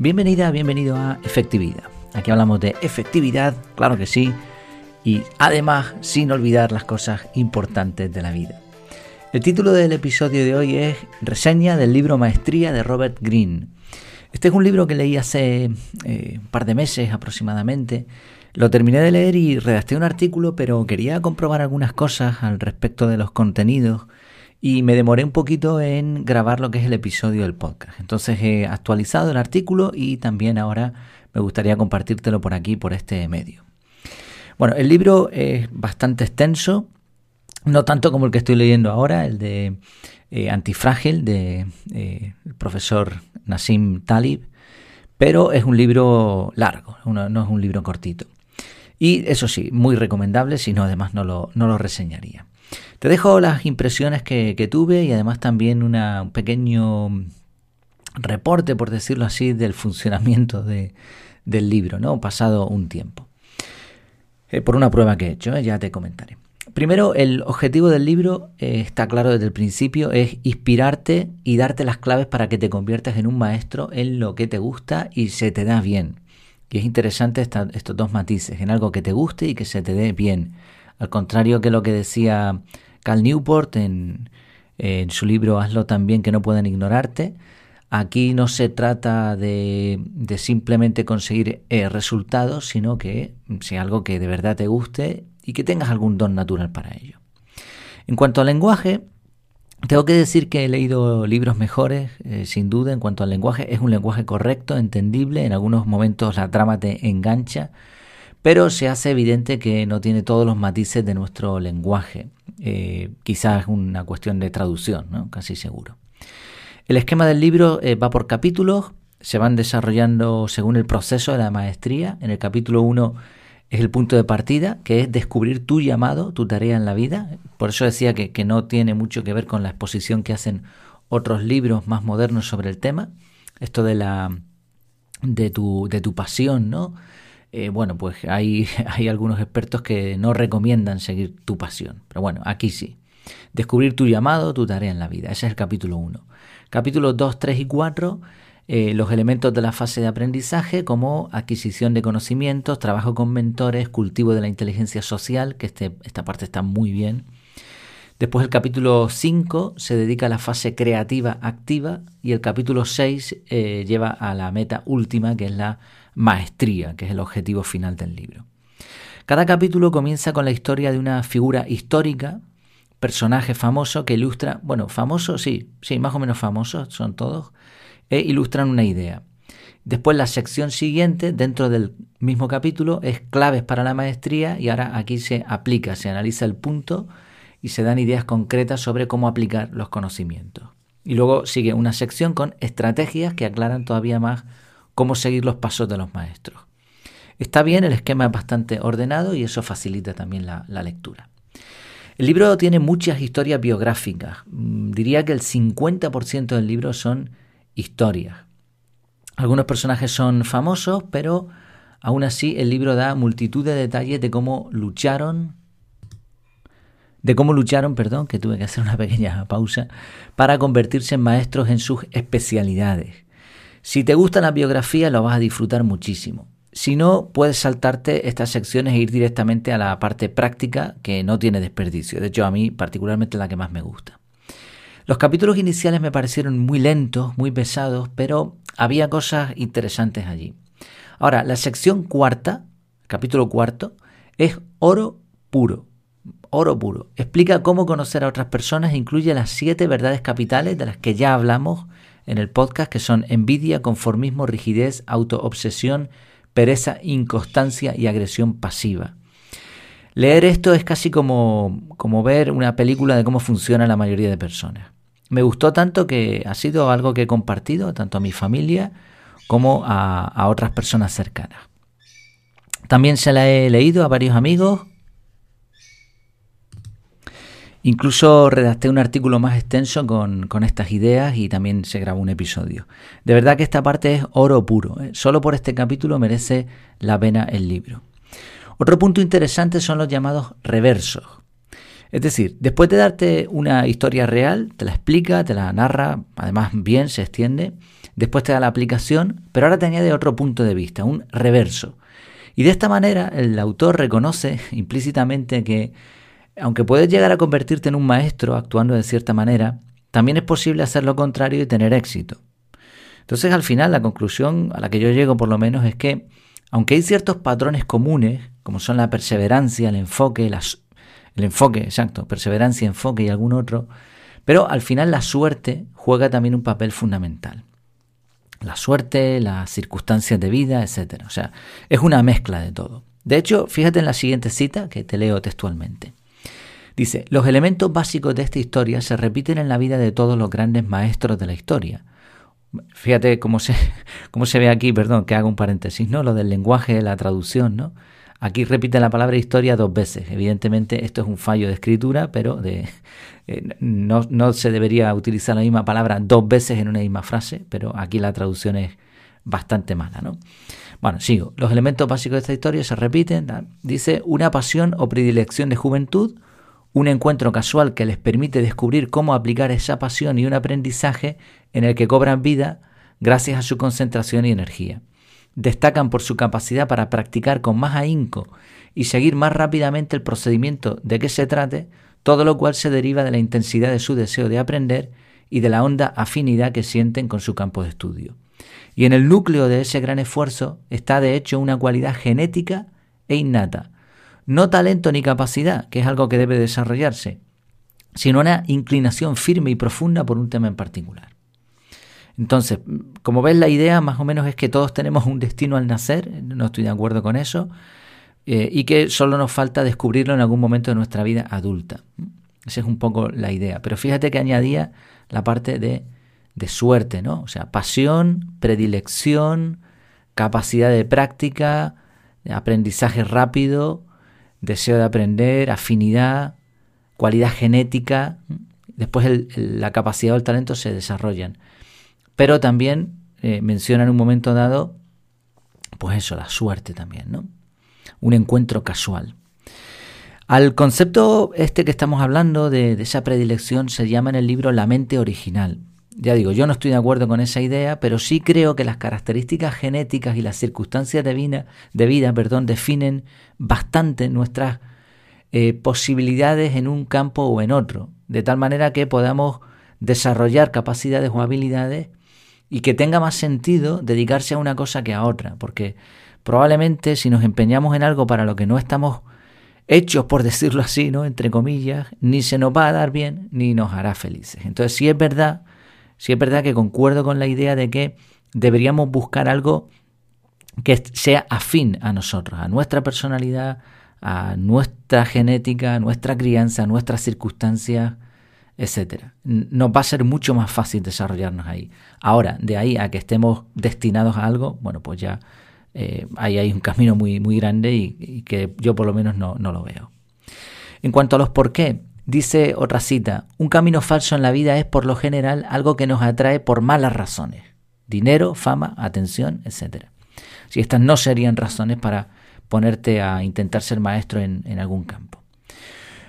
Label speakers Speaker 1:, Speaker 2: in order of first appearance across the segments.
Speaker 1: Bienvenida, bienvenido a Efectividad. Aquí hablamos de efectividad, claro que sí, y además sin olvidar las cosas importantes de la vida. El título del episodio de hoy es Reseña del libro Maestría de Robert Greene. Este es un libro que leí hace eh, un par de meses aproximadamente. Lo terminé de leer y redacté un artículo, pero quería comprobar algunas cosas al respecto de los contenidos y me demoré un poquito en grabar lo que es el episodio del podcast. Entonces he actualizado el artículo y también ahora me gustaría compartírtelo por aquí, por este medio. Bueno, el libro es bastante extenso, no tanto como el que estoy leyendo ahora, el de eh, Antifrágil, de eh, el profesor Nassim Talib, pero es un libro largo, no es un libro cortito. Y eso sí, muy recomendable, si no además no lo, no lo reseñaría. Te dejo las impresiones que, tuve y además también un pequeño reporte, por decirlo así, del funcionamiento del libro, ¿no? Pasado un tiempo. Eh, por una prueba que he hecho, ¿eh? ya te comentaré. Primero, el objetivo del libro eh, está claro desde el principio, es inspirarte y darte las claves para que te conviertas en un maestro en lo que te gusta y se te da bien. Y es interesante estos dos matices, en algo que te guste y que se te dé bien. Al contrario que lo que decía Cal Newport en, su libro Hazlo también que no pueden ignorarte. Aquí no se trata de, simplemente conseguir eh, resultados, sino que sea algo que de verdad te guste y que tengas algún don natural para ello. En cuanto al lenguaje, tengo que decir que he leído libros mejores, eh, sin duda, en cuanto al lenguaje. Es un lenguaje correcto, entendible, en algunos momentos la trama te engancha, pero se hace evidente que no tiene todos los matices de nuestro lenguaje. Eh, quizás es una cuestión de traducción, ¿no? casi seguro. El esquema del libro eh, va por capítulos, se van desarrollando según el proceso de la maestría. En el capítulo 1 es el punto de partida, que es descubrir tu llamado, tu tarea en la vida. Por eso decía que, que no tiene mucho que ver con la exposición que hacen otros libros más modernos sobre el tema. Esto de la de tu, de tu pasión, ¿no? Eh, bueno, pues hay, algunos expertos que no recomiendan seguir tu pasión. Pero bueno, aquí sí. Descubrir tu llamado, tu tarea en la vida. Ese es el capítulo 1. Capítulos 2, 3 y 4. Eh, los elementos de la fase de aprendizaje como adquisición de conocimientos, trabajo con mentores, cultivo de la inteligencia social, que este, esta parte está muy bien. Después el capítulo 5 se dedica a la fase creativa activa y el capítulo 6 eh, lleva a la meta última, que es la maestría, que es el objetivo final del libro. Cada capítulo comienza con la historia de una figura histórica, personaje famoso que ilustra, bueno, famoso, sí, sí, más o menos famosos son todos, e ilustran una idea. Después la sección siguiente, dentro del mismo capítulo, es claves para la maestría y ahora aquí se aplica, se analiza el punto y se dan ideas concretas sobre cómo aplicar los conocimientos. Y luego sigue una sección con estrategias que aclaran todavía más cómo seguir los pasos de los maestros. Está bien, el esquema es bastante ordenado y eso facilita también la, lectura. El libro tiene muchas historias biográficas. Mm, diría que el 50% del libro son historias. Algunos personajes son famosos, pero aún así el libro da multitud de detalles de cómo lucharon, de cómo lucharon, perdón, que tuve que hacer una pequeña pausa, para convertirse en maestros en sus especialidades. Si te gusta la biografía lo vas a disfrutar muchísimo. Si no, puedes saltarte estas secciones e ir directamente a la parte práctica que no tiene desperdicio. De hecho, a mí particularmente la que más me gusta. Los capítulos iniciales me parecieron muy lentos, muy pesados, pero había cosas interesantes allí. Ahora, la sección cuarta, capítulo cuarto, es oro puro. Oro puro. Explica cómo conocer a otras personas incluye las siete verdades capitales de las que ya hablamos en el podcast, que son envidia, conformismo, rigidez, autoobsesión, pereza, inconstancia y agresión pasiva. Leer esto es casi como, como ver una película de cómo funciona la mayoría de personas. Me gustó tanto que ha sido algo que he compartido tanto a mi familia como a, a otras personas cercanas. También se la he leído a varios amigos Incluso redacté un artículo más extenso con, estas ideas y también se grabó un episodio. De verdad que esta parte es oro puro. ¿eh? Solo por este capítulo merece la pena el libro. Otro punto interesante son los llamados reversos. Es decir, después de darte una historia real, te la explica, te la narra, además bien se extiende, después te da la aplicación, pero ahora te añade otro punto de vista, un reverso. Y de esta manera el autor reconoce implícitamente que, aunque puedes llegar a convertirte en un maestro actuando de cierta manera, también es posible hacer lo contrario y tener éxito. Entonces al final la conclusión a la que yo llego por lo menos es que, aunque hay ciertos patrones comunes, como son la perseverancia, el enfoque, el enfoque, exacto, perseverancia, enfoque y algún otro, pero al final la suerte juega también un papel fundamental. La suerte, las circunstancias de vida, etc. O sea, es una mezcla de todo. De hecho, fíjate en la siguiente cita que te leo textualmente. Dice, los elementos básicos de esta historia se repiten en la vida de todos los grandes maestros de la historia. Fíjate cómo se, cómo se ve aquí, perdón, que hago un paréntesis, ¿no? Lo del lenguaje, la traducción, ¿no? Aquí repite la palabra historia dos veces. Evidentemente esto es un fallo de escritura, pero de, eh, no, no, se debería utilizar la misma palabra dos veces en una misma frase, pero aquí la traducción es bastante mala. ¿no? Bueno, sigo. Los elementos básicos de esta historia se repiten. Dice una pasión o predilección de juventud, un encuentro casual que les permite descubrir cómo aplicar esa pasión y un aprendizaje en el que cobran vida gracias a su concentración y energía destacan por su capacidad para practicar con más ahínco y seguir más rápidamente el procedimiento de que se trate, todo lo cual se deriva de la intensidad de su deseo de aprender y de la honda afinidad que sienten con su campo de estudio. Y en el núcleo de ese gran esfuerzo está de hecho una cualidad genética e innata, no talento ni capacidad, que es algo que debe desarrollarse, sino una inclinación firme y profunda por un tema en particular. Entonces, como ves, la idea más o menos es que todos tenemos un destino al nacer, no estoy de acuerdo con eso, eh, y que solo nos falta descubrirlo en algún momento de nuestra vida adulta. Esa es un poco la idea. Pero fíjate que añadía la parte de, de suerte, ¿no? O sea, pasión, predilección, capacidad de práctica, aprendizaje rápido, deseo de aprender, afinidad, cualidad genética. Después la capacidad o el talento se desarrollan. Pero también eh, menciona en un momento dado, pues eso, la suerte también, ¿no? Un encuentro casual. Al concepto este que estamos hablando de, esa predilección se llama en el libro la mente original. Ya digo, yo no estoy de acuerdo con esa idea, pero sí creo que las características genéticas y las circunstancias de vida, de vida perdón, definen bastante nuestras eh, posibilidades en un campo o en otro, de tal manera que podamos desarrollar capacidades o habilidades y que tenga más sentido dedicarse a una cosa que a otra, porque probablemente si nos empeñamos en algo para lo que no estamos hechos, por decirlo así, ¿no? entre comillas, ni se nos va a dar bien ni nos hará felices. Entonces, sí es verdad, sí es verdad que concuerdo con la idea de que deberíamos buscar algo que sea afín a nosotros, a nuestra personalidad, a nuestra genética, a nuestra crianza, a nuestras circunstancias, etcétera. Nos va a ser mucho más fácil desarrollarnos ahí. Ahora, de ahí a que estemos destinados a algo, bueno, pues ya eh, ahí hay un camino muy, muy grande y, que yo por lo menos no, no lo veo. En cuanto a los por qué, dice otra cita, un camino falso en la vida es por lo general algo que nos atrae por malas razones. Dinero, fama, atención, etcétera. Si estas no serían razones para ponerte a intentar ser maestro en, en algún campo.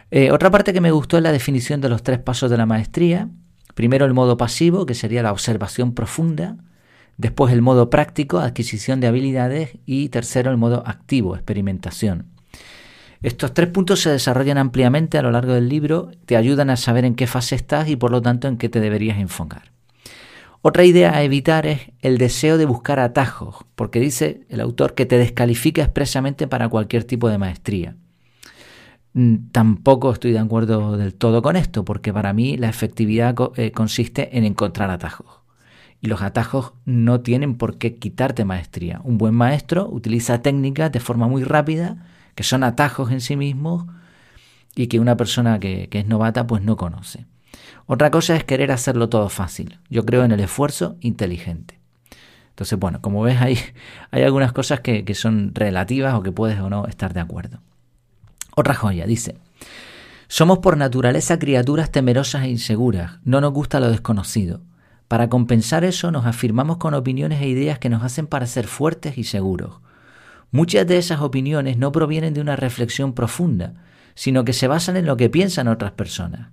Speaker 1: Eh, otra parte que me gustó es la definición de los tres pasos de la maestría. Primero el modo pasivo, que sería la observación profunda. Después el modo práctico, adquisición de habilidades. Y tercero el modo activo, experimentación. Estos tres puntos se desarrollan ampliamente a lo largo del libro, te ayudan a saber en qué fase estás y por lo tanto en qué te deberías enfocar. Otra idea a evitar es el deseo de buscar atajos, porque dice el autor que te descalifica expresamente para cualquier tipo de maestría. Mm, tampoco estoy de acuerdo del todo con esto, porque para mí la efectividad eh, consiste en encontrar atajos. Y los atajos no tienen por qué quitarte maestría. Un buen maestro utiliza técnicas de forma muy rápida, que son atajos en sí mismos y que una persona que, es novata pues no conoce. Otra cosa es querer hacerlo todo fácil. Yo creo en el esfuerzo inteligente. Entonces, bueno, como ves, hay, hay algunas cosas que, que son relativas o que puedes o no estar de acuerdo. Otra joya, dice. Somos por naturaleza criaturas temerosas e inseguras, no nos gusta lo desconocido. Para compensar eso nos afirmamos con opiniones e ideas que nos hacen parecer fuertes y seguros. Muchas de esas opiniones no provienen de una reflexión profunda, sino que se basan en lo que piensan otras personas.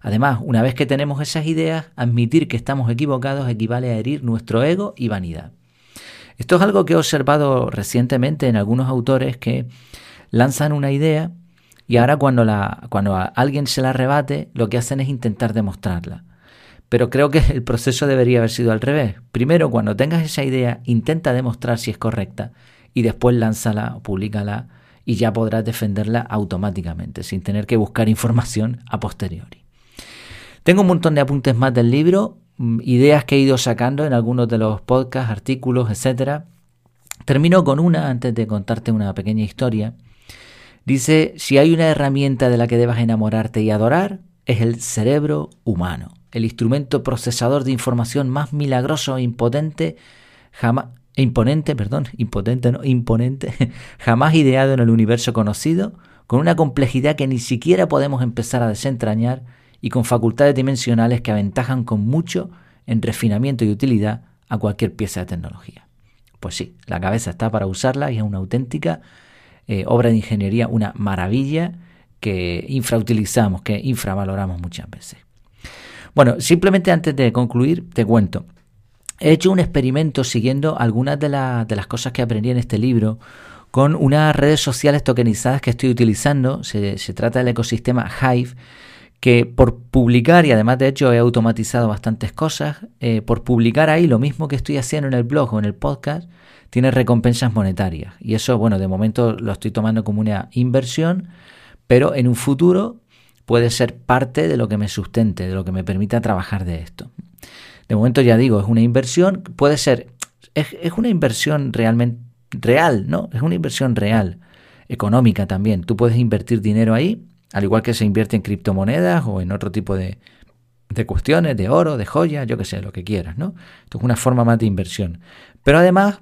Speaker 1: Además, una vez que tenemos esas ideas, admitir que estamos equivocados equivale a herir nuestro ego y vanidad. Esto es algo que he observado recientemente en algunos autores que lanzan una idea y ahora cuando, la, cuando alguien se la rebate, lo que hacen es intentar demostrarla. Pero creo que el proceso debería haber sido al revés. Primero, cuando tengas esa idea, intenta demostrar si es correcta y después lánzala públicala y ya podrás defenderla automáticamente, sin tener que buscar información a posteriori. Tengo un montón de apuntes más del libro, mm, ideas que he ido sacando en algunos de los podcasts, artículos, etc. Termino con una antes de contarte una pequeña historia. Dice, si hay una herramienta de la que debas enamorarte y adorar, es el cerebro humano, el instrumento procesador de información más milagroso e impotente jamás imponente, perdón, impotente, no, imponente, jamás ideado en el universo conocido, con una complejidad que ni siquiera podemos empezar a desentrañar y con facultades dimensionales que aventajan con mucho en refinamiento y utilidad a cualquier pieza de tecnología. Pues sí, la cabeza está para usarla y es una auténtica eh, obra de ingeniería, una maravilla que infrautilizamos, que infravaloramos muchas veces. Bueno, simplemente antes de concluir, te cuento. He hecho un experimento siguiendo algunas de, de las cosas que aprendí en este libro con unas redes sociales tokenizadas que estoy utilizando. Se, trata del ecosistema Hive, que por publicar, y además de hecho he automatizado bastantes cosas, eh, por publicar ahí lo mismo que estoy haciendo en el blog o en el podcast, tiene recompensas monetarias. Y eso, bueno, de momento lo estoy tomando como una inversión, pero en un futuro puede ser parte de lo que me sustente, de lo que me permita trabajar de esto. De momento ya digo, es una inversión, puede ser, es, una inversión realmente real, ¿no? Es una inversión real, económica también. Tú puedes invertir dinero ahí, al igual que se invierte en criptomonedas o en otro tipo de, de cuestiones, de oro, de joyas, yo que sé, lo que quieras, ¿no? Esto es una forma más de inversión. Pero además,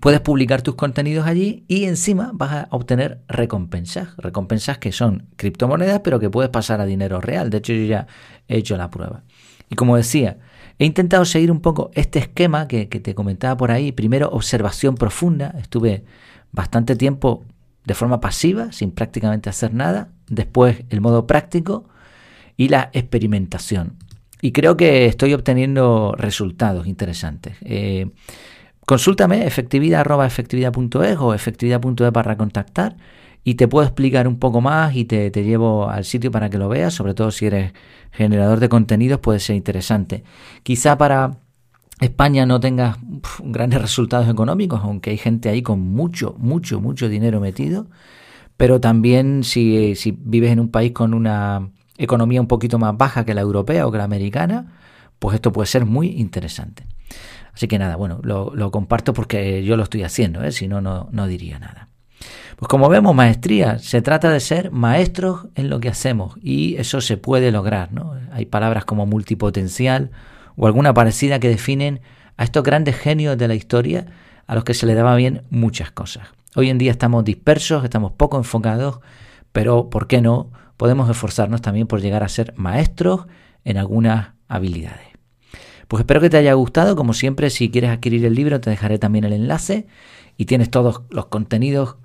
Speaker 1: puedes publicar tus contenidos allí y encima vas a obtener recompensas. Recompensas que son criptomonedas, pero que puedes pasar a dinero real. De hecho, yo ya he hecho la prueba. Y como decía, He intentado seguir un poco este esquema que, te comentaba por ahí. Primero, observación profunda. Estuve bastante tiempo de forma pasiva, sin prácticamente hacer nada. Después, el modo práctico y la experimentación. Y creo que estoy obteniendo resultados interesantes. Eh, consúltame efectividad.efectividad.es o efectividad.es para contactar y te puedo explicar un poco más y te, llevo al sitio para que lo veas, sobre todo si eres generador de contenidos puede ser interesante. Quizá para España no tengas grandes resultados económicos, aunque hay gente ahí con mucho, mucho, mucho dinero metido, pero también si, vives en un país con una economía un poquito más baja que la europea o que la americana, pues esto puede ser muy interesante. Así que nada, bueno, lo, comparto porque yo lo estoy haciendo, ¿eh? si no, no diría nada. Pues como vemos, maestría, se trata de ser maestros en lo que hacemos y eso se puede lograr. ¿no? Hay palabras como multipotencial o alguna parecida que definen a estos grandes genios de la historia a los que se les daba bien muchas cosas. Hoy en día estamos dispersos, estamos poco enfocados, pero ¿por qué no? Podemos esforzarnos también por llegar a ser maestros en algunas habilidades. Pues espero que te haya gustado. Como siempre, si quieres adquirir el libro, te dejaré también el enlace y tienes todos los contenidos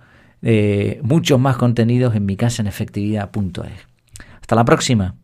Speaker 1: muchos más contenidos en mi casa en efectividad.es. Hasta la próxima.